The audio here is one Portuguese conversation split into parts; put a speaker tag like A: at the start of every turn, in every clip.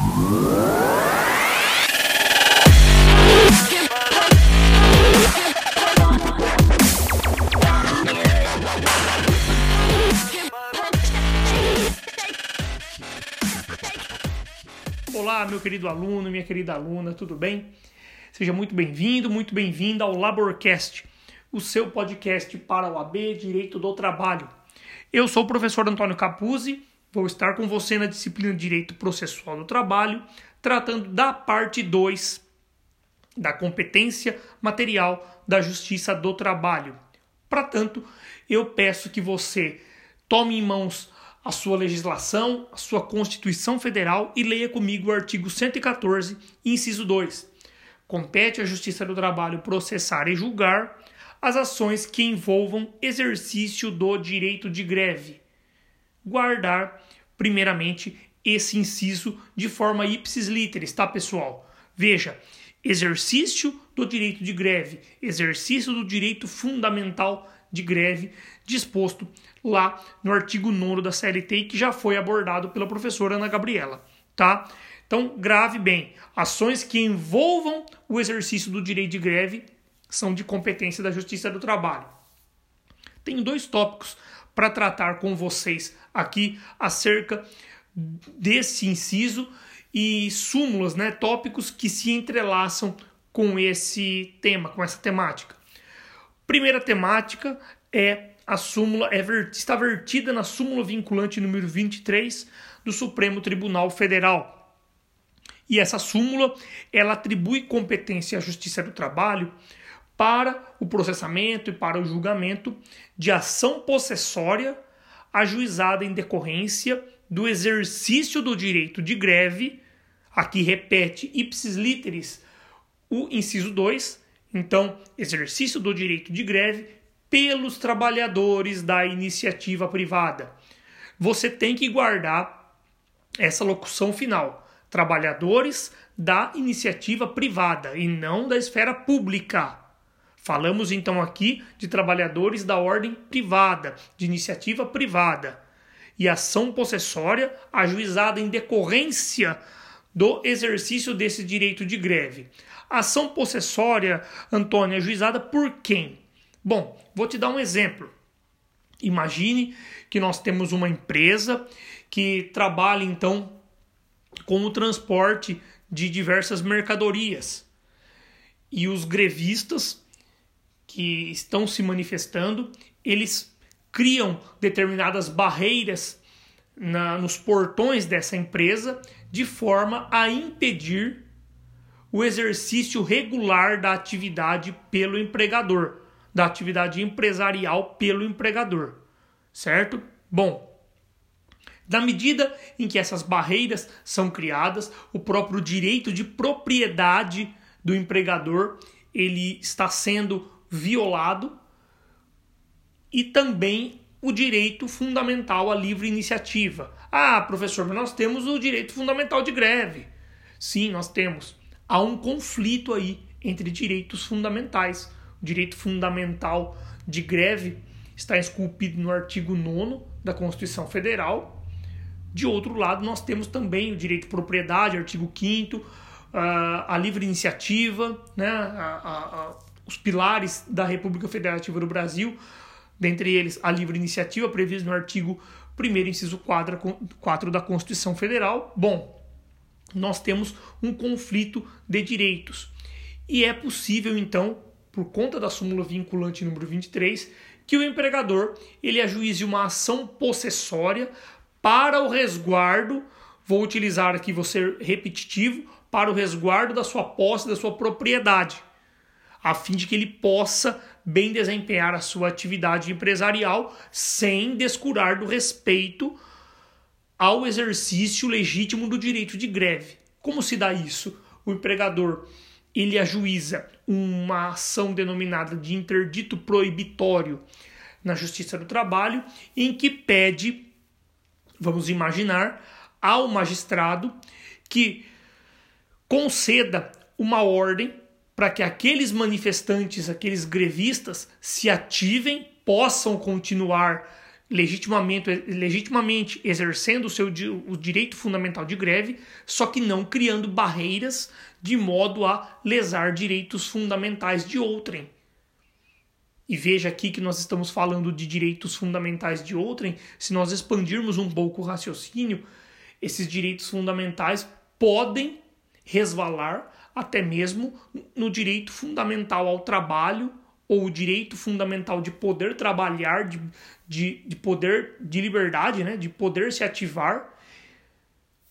A: Olá, meu querido aluno, minha querida aluna, tudo bem? Seja muito bem-vindo, muito bem-vinda ao Laborcast, o seu podcast para o AB Direito do Trabalho. Eu sou o professor Antônio Capuzzi, vou estar com você na disciplina de Direito Processual do Trabalho, tratando da parte 2 da competência material da Justiça do Trabalho. Para tanto, eu peço que você tome em mãos a sua legislação, a sua Constituição Federal e leia comigo o artigo 114, inciso 2. Compete à Justiça do Trabalho processar e julgar as ações que envolvam exercício do direito de greve. Guardar, primeiramente, esse inciso de forma ipsis literis, tá, pessoal? Veja, exercício do direito de greve, exercício do direito fundamental de greve, disposto lá no artigo 9 da CLT que já foi abordado pela professora Ana Gabriela, tá? Então, grave bem, ações que envolvam o exercício do direito de greve são de competência da Justiça do Trabalho. Tenho dois tópicos para tratar com vocês aqui acerca desse inciso e súmulas, né, tópicos que se entrelaçam com esse tema, com essa temática. Primeira temática é a súmula é, está vertida na súmula vinculante número 23 do Supremo Tribunal Federal. E essa súmula ela atribui competência à Justiça do Trabalho para o processamento e para o julgamento de ação possessória ajuizada em decorrência do exercício do direito de greve, aqui repete ipsis literis o inciso 2, então, exercício do direito de greve pelos trabalhadores da iniciativa privada. Você tem que guardar essa locução final: trabalhadores da iniciativa privada e não da esfera pública. Falamos então aqui de trabalhadores da ordem privada, de iniciativa privada, e ação possessória ajuizada em decorrência do exercício desse direito de greve. Ação possessória, Antônio, ajuizada por quem? Bom, vou te dar um exemplo. Imagine que nós temos uma empresa que trabalha então com o transporte de diversas mercadorias. E os grevistas que estão se manifestando, eles criam determinadas barreiras na, nos portões dessa empresa de forma a impedir o exercício regular da atividade pelo empregador da atividade empresarial pelo empregador, certo? Bom, na medida em que essas barreiras são criadas, o próprio direito de propriedade do empregador ele está sendo violado e também o direito fundamental à livre iniciativa. Ah, professor, mas nós temos o direito fundamental de greve. Sim, nós temos. Há um conflito aí entre direitos fundamentais direito fundamental de greve está esculpido no artigo 9 da Constituição Federal. De outro lado, nós temos também o direito de propriedade, artigo 5 a livre iniciativa, né, a, a, a, os pilares da República Federativa do Brasil, dentre eles a livre iniciativa, prevista no artigo 1 inciso 4, 4 da Constituição Federal. Bom, nós temos um conflito de direitos. E é possível, então, por conta da súmula vinculante número 23, que o empregador ele ajuize uma ação possessória para o resguardo, vou utilizar aqui vou ser repetitivo, para o resguardo da sua posse, da sua propriedade, a fim de que ele possa bem desempenhar a sua atividade empresarial sem descurar do respeito ao exercício legítimo do direito de greve. Como se dá isso? O empregador ele ajuiza uma ação denominada de interdito proibitório na Justiça do Trabalho, em que pede, vamos imaginar, ao magistrado que conceda uma ordem para que aqueles manifestantes, aqueles grevistas, se ativem, possam continuar legitimamente, legitimamente exercendo o seu o direito fundamental de greve, só que não criando barreiras de modo a lesar direitos fundamentais de outrem. E veja aqui que nós estamos falando de direitos fundamentais de outrem, se nós expandirmos um pouco o raciocínio, esses direitos fundamentais podem resvalar até mesmo no direito fundamental ao trabalho ou o direito fundamental de poder trabalhar, de, de, de poder de liberdade, né, de poder se ativar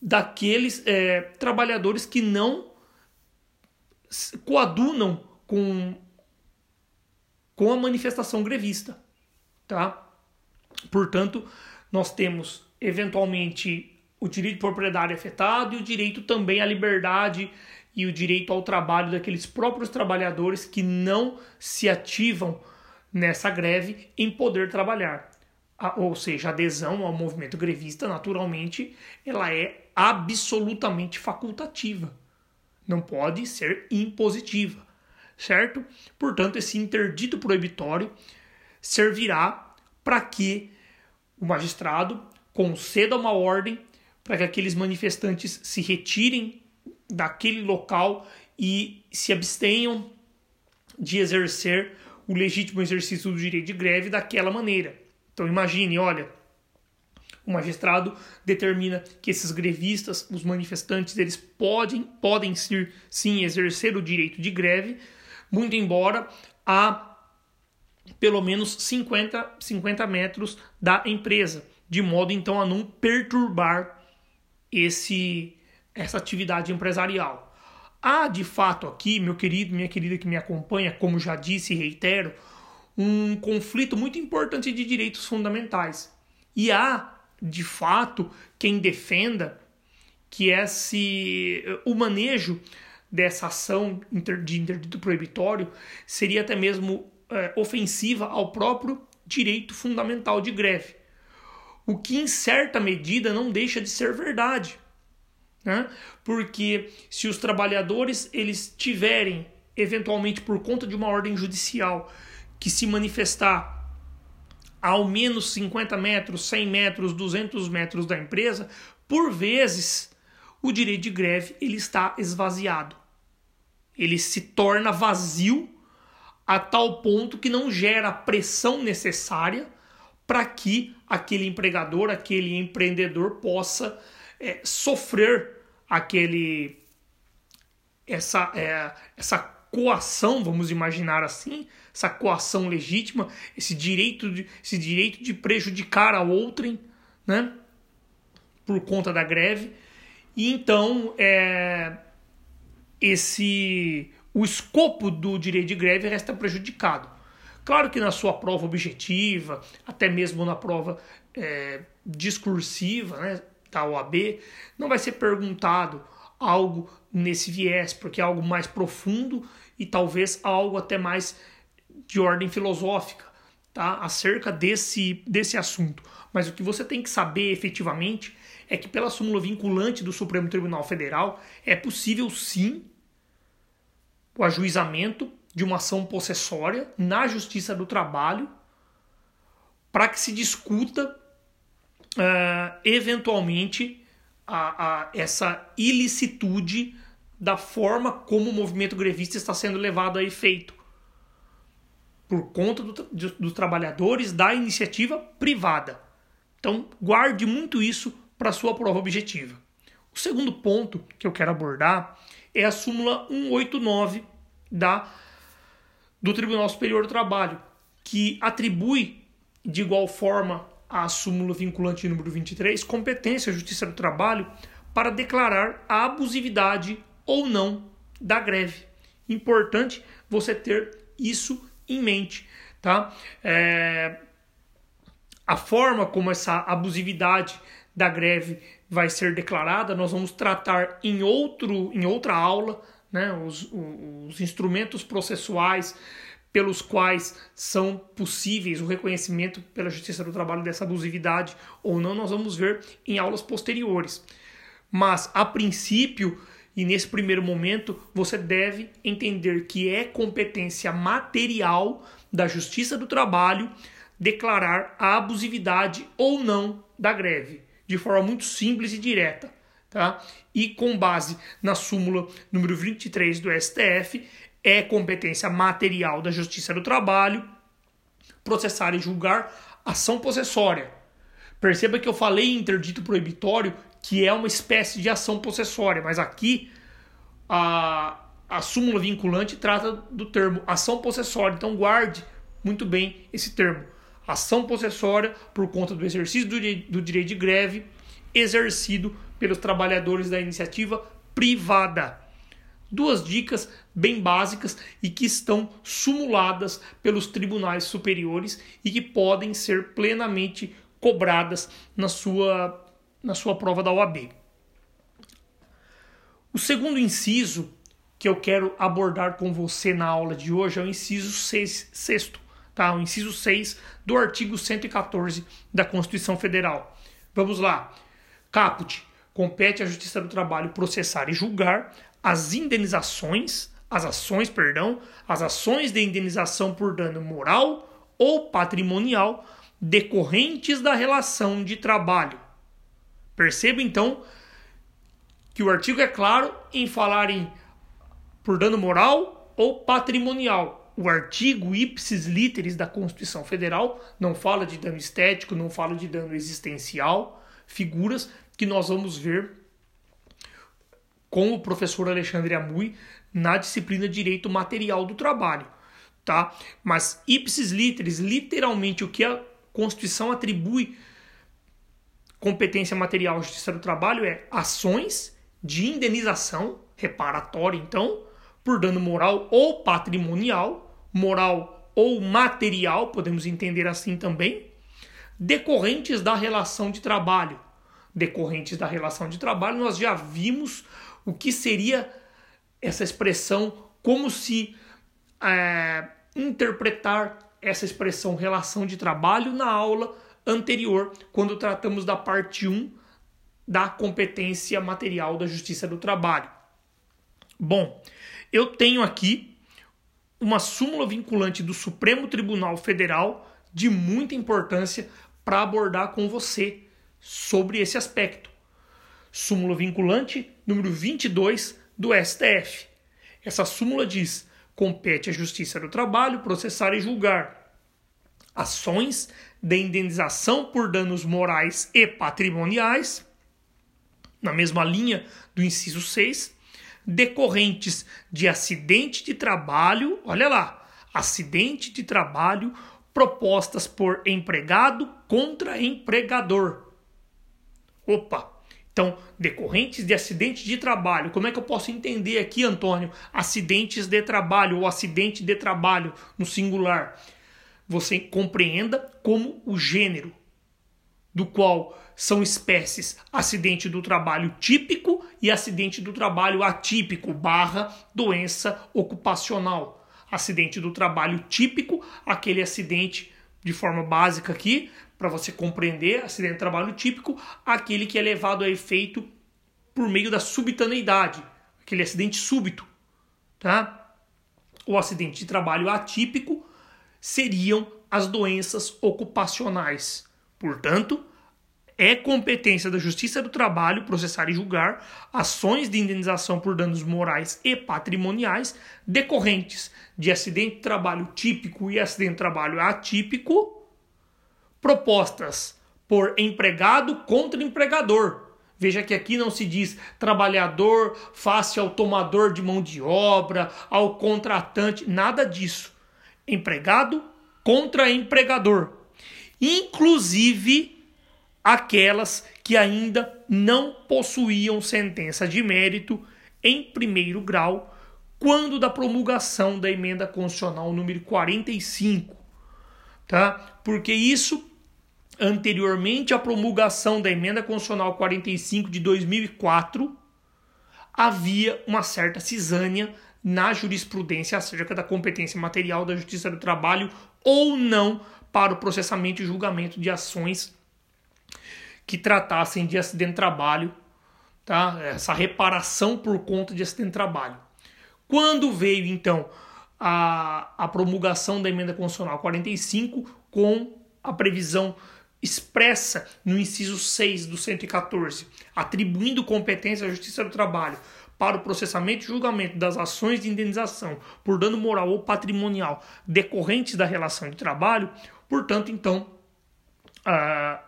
A: daqueles é, trabalhadores que não coadunam com, com a manifestação grevista. Tá? Portanto, nós temos eventualmente o direito de propriedade afetado e o direito também à liberdade e o direito ao trabalho daqueles próprios trabalhadores que não se ativam nessa greve em poder trabalhar. ou seja, a adesão ao movimento grevista, naturalmente, ela é absolutamente facultativa. Não pode ser impositiva, certo? Portanto, esse interdito proibitório servirá para que o magistrado conceda uma ordem para que aqueles manifestantes se retirem daquele local e se abstenham de exercer o legítimo exercício do direito de greve daquela maneira. Então imagine, olha, o magistrado determina que esses grevistas, os manifestantes, eles podem, podem sim, sim exercer o direito de greve, muito embora a pelo menos 50, 50 metros da empresa, de modo então a não perturbar esse essa atividade empresarial. Há de fato aqui, meu querido, minha querida que me acompanha, como já disse e reitero, um conflito muito importante de direitos fundamentais. E há, de fato, quem defenda que esse o manejo dessa ação de interdito proibitório seria até mesmo é, ofensiva ao próprio direito fundamental de greve. O que, em certa medida, não deixa de ser verdade né? Porque se os trabalhadores eles tiverem eventualmente por conta de uma ordem judicial que se manifestar ao menos 50 metros, 100 metros, 200 metros da empresa, por vezes o direito de greve ele está esvaziado. Ele se torna vazio a tal ponto que não gera a pressão necessária para que aquele empregador, aquele empreendedor possa é, sofrer aquele essa é, essa coação, vamos imaginar assim, essa coação legítima, esse direito de, esse direito de prejudicar a outrem, né, por conta da greve. E então é, esse o escopo do direito de greve resta prejudicado. Claro que na sua prova objetiva, até mesmo na prova é, discursiva, né, da OAB, não vai ser perguntado algo nesse viés, porque é algo mais profundo e talvez algo até mais de ordem filosófica, tá? Acerca desse, desse assunto. Mas o que você tem que saber efetivamente é que pela súmula vinculante do Supremo Tribunal Federal é possível sim o ajuizamento de uma ação possessória na Justiça do Trabalho para que se discuta uh, eventualmente a, a, essa ilicitude da forma como o movimento grevista está sendo levado a efeito por conta do, do, dos trabalhadores da iniciativa privada. Então, guarde muito isso para sua prova objetiva. O segundo ponto que eu quero abordar é a súmula 189 da do Tribunal Superior do Trabalho, que atribui de igual forma a súmula vinculante número 23, competência à Justiça do Trabalho para declarar a abusividade ou não da greve. Importante você ter isso em mente, tá? É... A forma como essa abusividade da greve vai ser declarada, nós vamos tratar em, outro, em outra aula, né? os, os instrumentos processuais pelos quais são possíveis o reconhecimento pela Justiça do Trabalho dessa abusividade ou não, nós vamos ver em aulas posteriores. Mas, a princípio, e nesse primeiro momento, você deve entender que é competência material da Justiça do Trabalho declarar a abusividade ou não da greve, de forma muito simples e direta. Tá? E com base na súmula número 23 do STF, é competência material da Justiça do Trabalho processar e julgar ação possessória. Perceba que eu falei interdito proibitório, que é uma espécie de ação possessória, mas aqui a, a súmula vinculante trata do termo ação possessória. Então guarde muito bem esse termo. Ação possessória por conta do exercício do, do direito de greve exercido pelos trabalhadores da iniciativa privada. Duas dicas bem básicas e que estão sumuladas pelos tribunais superiores e que podem ser plenamente cobradas na sua, na sua prova da OAB. O segundo inciso que eu quero abordar com você na aula de hoje é o inciso 6, sexto, tá? o inciso 6 do artigo 114 da Constituição Federal. Vamos lá. Caput. Compete à Justiça do Trabalho processar e julgar as indenizações, as ações, perdão, as ações de indenização por dano moral ou patrimonial decorrentes da relação de trabalho. Perceba então que o artigo é claro em falar em por dano moral ou patrimonial. O artigo ipsis literis da Constituição Federal não fala de dano estético, não fala de dano existencial, figuras que nós vamos ver com o professor Alexandre Amui na disciplina Direito Material do Trabalho, tá? Mas ipsis literis, literalmente o que a Constituição atribui competência material à Justiça do Trabalho é ações de indenização reparatória, então, por dano moral ou patrimonial, moral ou material, podemos entender assim também, decorrentes da relação de trabalho. Decorrentes da relação de trabalho, nós já vimos o que seria essa expressão, como se é, interpretar essa expressão relação de trabalho na aula anterior, quando tratamos da parte 1 da competência material da Justiça do Trabalho. Bom, eu tenho aqui uma súmula vinculante do Supremo Tribunal Federal de muita importância para abordar com você sobre esse aspecto súmula vinculante número 22 do STF. Essa súmula diz: compete à Justiça do Trabalho processar e julgar ações de indenização por danos morais e patrimoniais, na mesma linha do inciso 6, decorrentes de acidente de trabalho, olha lá, acidente de trabalho propostas por empregado contra empregador. Opa, então, decorrentes de acidentes de trabalho. Como é que eu posso entender aqui, Antônio, acidentes de trabalho ou acidente de trabalho no singular? Você compreenda como o gênero, do qual são espécies acidente do trabalho típico e acidente do trabalho atípico, barra doença ocupacional. Acidente do trabalho típico, aquele acidente de forma básica aqui, para você compreender acidente de trabalho típico, aquele que é levado a efeito por meio da subitaneidade, aquele acidente súbito, tá? O acidente de trabalho atípico seriam as doenças ocupacionais. Portanto, é competência da Justiça do Trabalho processar e julgar ações de indenização por danos morais e patrimoniais decorrentes de acidente de trabalho típico e acidente de trabalho atípico propostas por empregado contra empregador. Veja que aqui não se diz trabalhador face ao tomador de mão de obra, ao contratante, nada disso. Empregado contra empregador. Inclusive aquelas que ainda não possuíam sentença de mérito em primeiro grau quando da promulgação da emenda constitucional número 45, tá? Porque isso anteriormente à promulgação da emenda constitucional 45 de 2004, havia uma certa cisânia na jurisprudência acerca da competência material da Justiça do Trabalho ou não para o processamento e julgamento de ações que tratassem de acidente de trabalho, tá? essa reparação por conta de acidente de trabalho. Quando veio então a, a promulgação da emenda constitucional 45 com a previsão expressa no inciso 6 do 114, atribuindo competência à Justiça do Trabalho para o processamento e julgamento das ações de indenização por dano moral ou patrimonial decorrentes da relação de trabalho, portanto, então, a,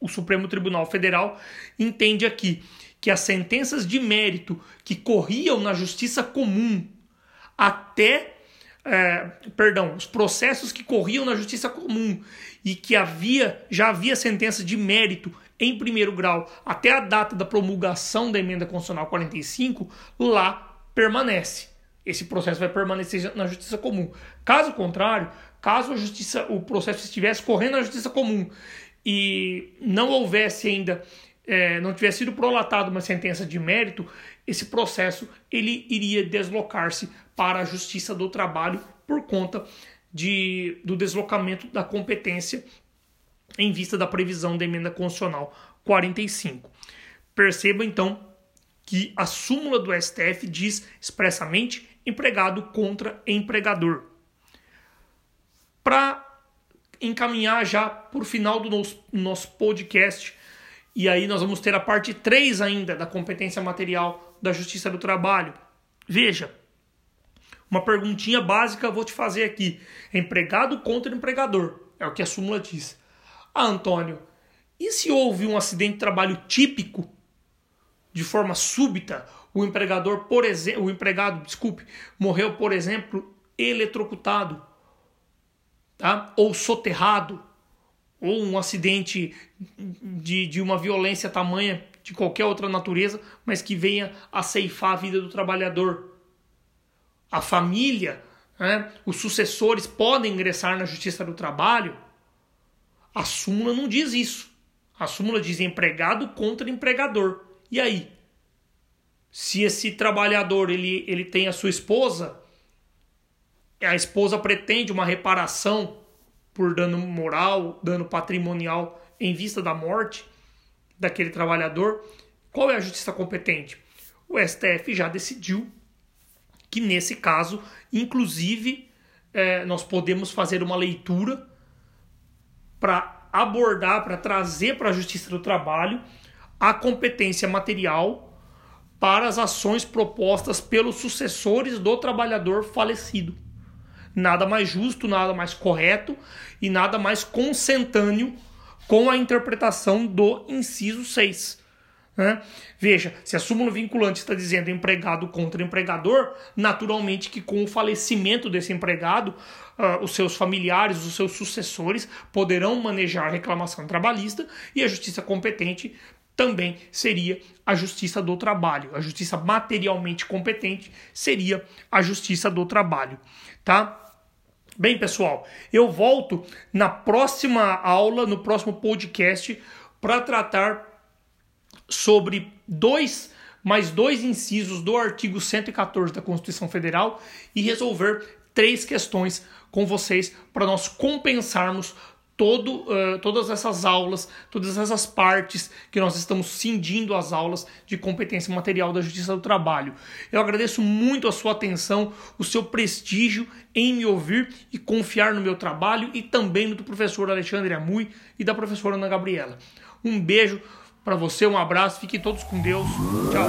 A: o Supremo Tribunal Federal entende aqui que as sentenças de mérito que corriam na justiça comum até é, perdão, os processos que corriam na justiça comum e que havia já havia sentença de mérito em primeiro grau até a data da promulgação da emenda constitucional 45, lá permanece. Esse processo vai permanecer na justiça comum. Caso contrário, caso a justiça, o processo estivesse correndo na justiça comum e não houvesse ainda, é, não tivesse sido prolatada uma sentença de mérito, esse processo ele iria deslocar-se para a Justiça do Trabalho por conta de, do deslocamento da competência em vista da previsão da emenda constitucional 45. Perceba então que a súmula do STF diz expressamente empregado contra empregador. Para encaminhar já por final do nosso, nosso podcast, e aí nós vamos ter a parte 3 ainda da competência material da Justiça do Trabalho. Veja, uma perguntinha básica vou te fazer aqui. Empregado contra empregador. É o que a súmula diz. Ah, Antônio, e se houve um acidente de trabalho típico, de forma súbita, o empregador, por exemplo, o empregado, desculpe, morreu, por exemplo, eletrocutado, tá? Ou soterrado, ou um acidente de, de uma violência tamanha de qualquer outra natureza, mas que venha a ceifar a vida do trabalhador a família, né, os sucessores podem ingressar na justiça do trabalho, a súmula não diz isso. A súmula diz empregado contra empregador. E aí? Se esse trabalhador ele, ele tem a sua esposa, a esposa pretende uma reparação por dano moral, dano patrimonial em vista da morte daquele trabalhador, qual é a justiça competente? O STF já decidiu que nesse caso, inclusive, é, nós podemos fazer uma leitura para abordar, para trazer para a Justiça do Trabalho a competência material para as ações propostas pelos sucessores do trabalhador falecido. Nada mais justo, nada mais correto e nada mais consentâneo com a interpretação do inciso 6. Né? Veja, se a súmula vinculante está dizendo empregado contra empregador, naturalmente que com o falecimento desse empregado, uh, os seus familiares, os seus sucessores poderão manejar a reclamação trabalhista e a justiça competente também seria a justiça do trabalho. A justiça materialmente competente seria a justiça do trabalho, tá? Bem, pessoal, eu volto na próxima aula, no próximo podcast, para tratar sobre dois mais dois incisos do artigo 114 da Constituição Federal e resolver três questões com vocês para nós compensarmos todo, uh, todas essas aulas, todas essas partes que nós estamos cindindo as aulas de competência material da Justiça do Trabalho. Eu agradeço muito a sua atenção, o seu prestígio em me ouvir e confiar no meu trabalho e também no do professor Alexandre Amui e da professora Ana Gabriela. Um beijo para você, um abraço, fiquem todos com Deus. Tchau.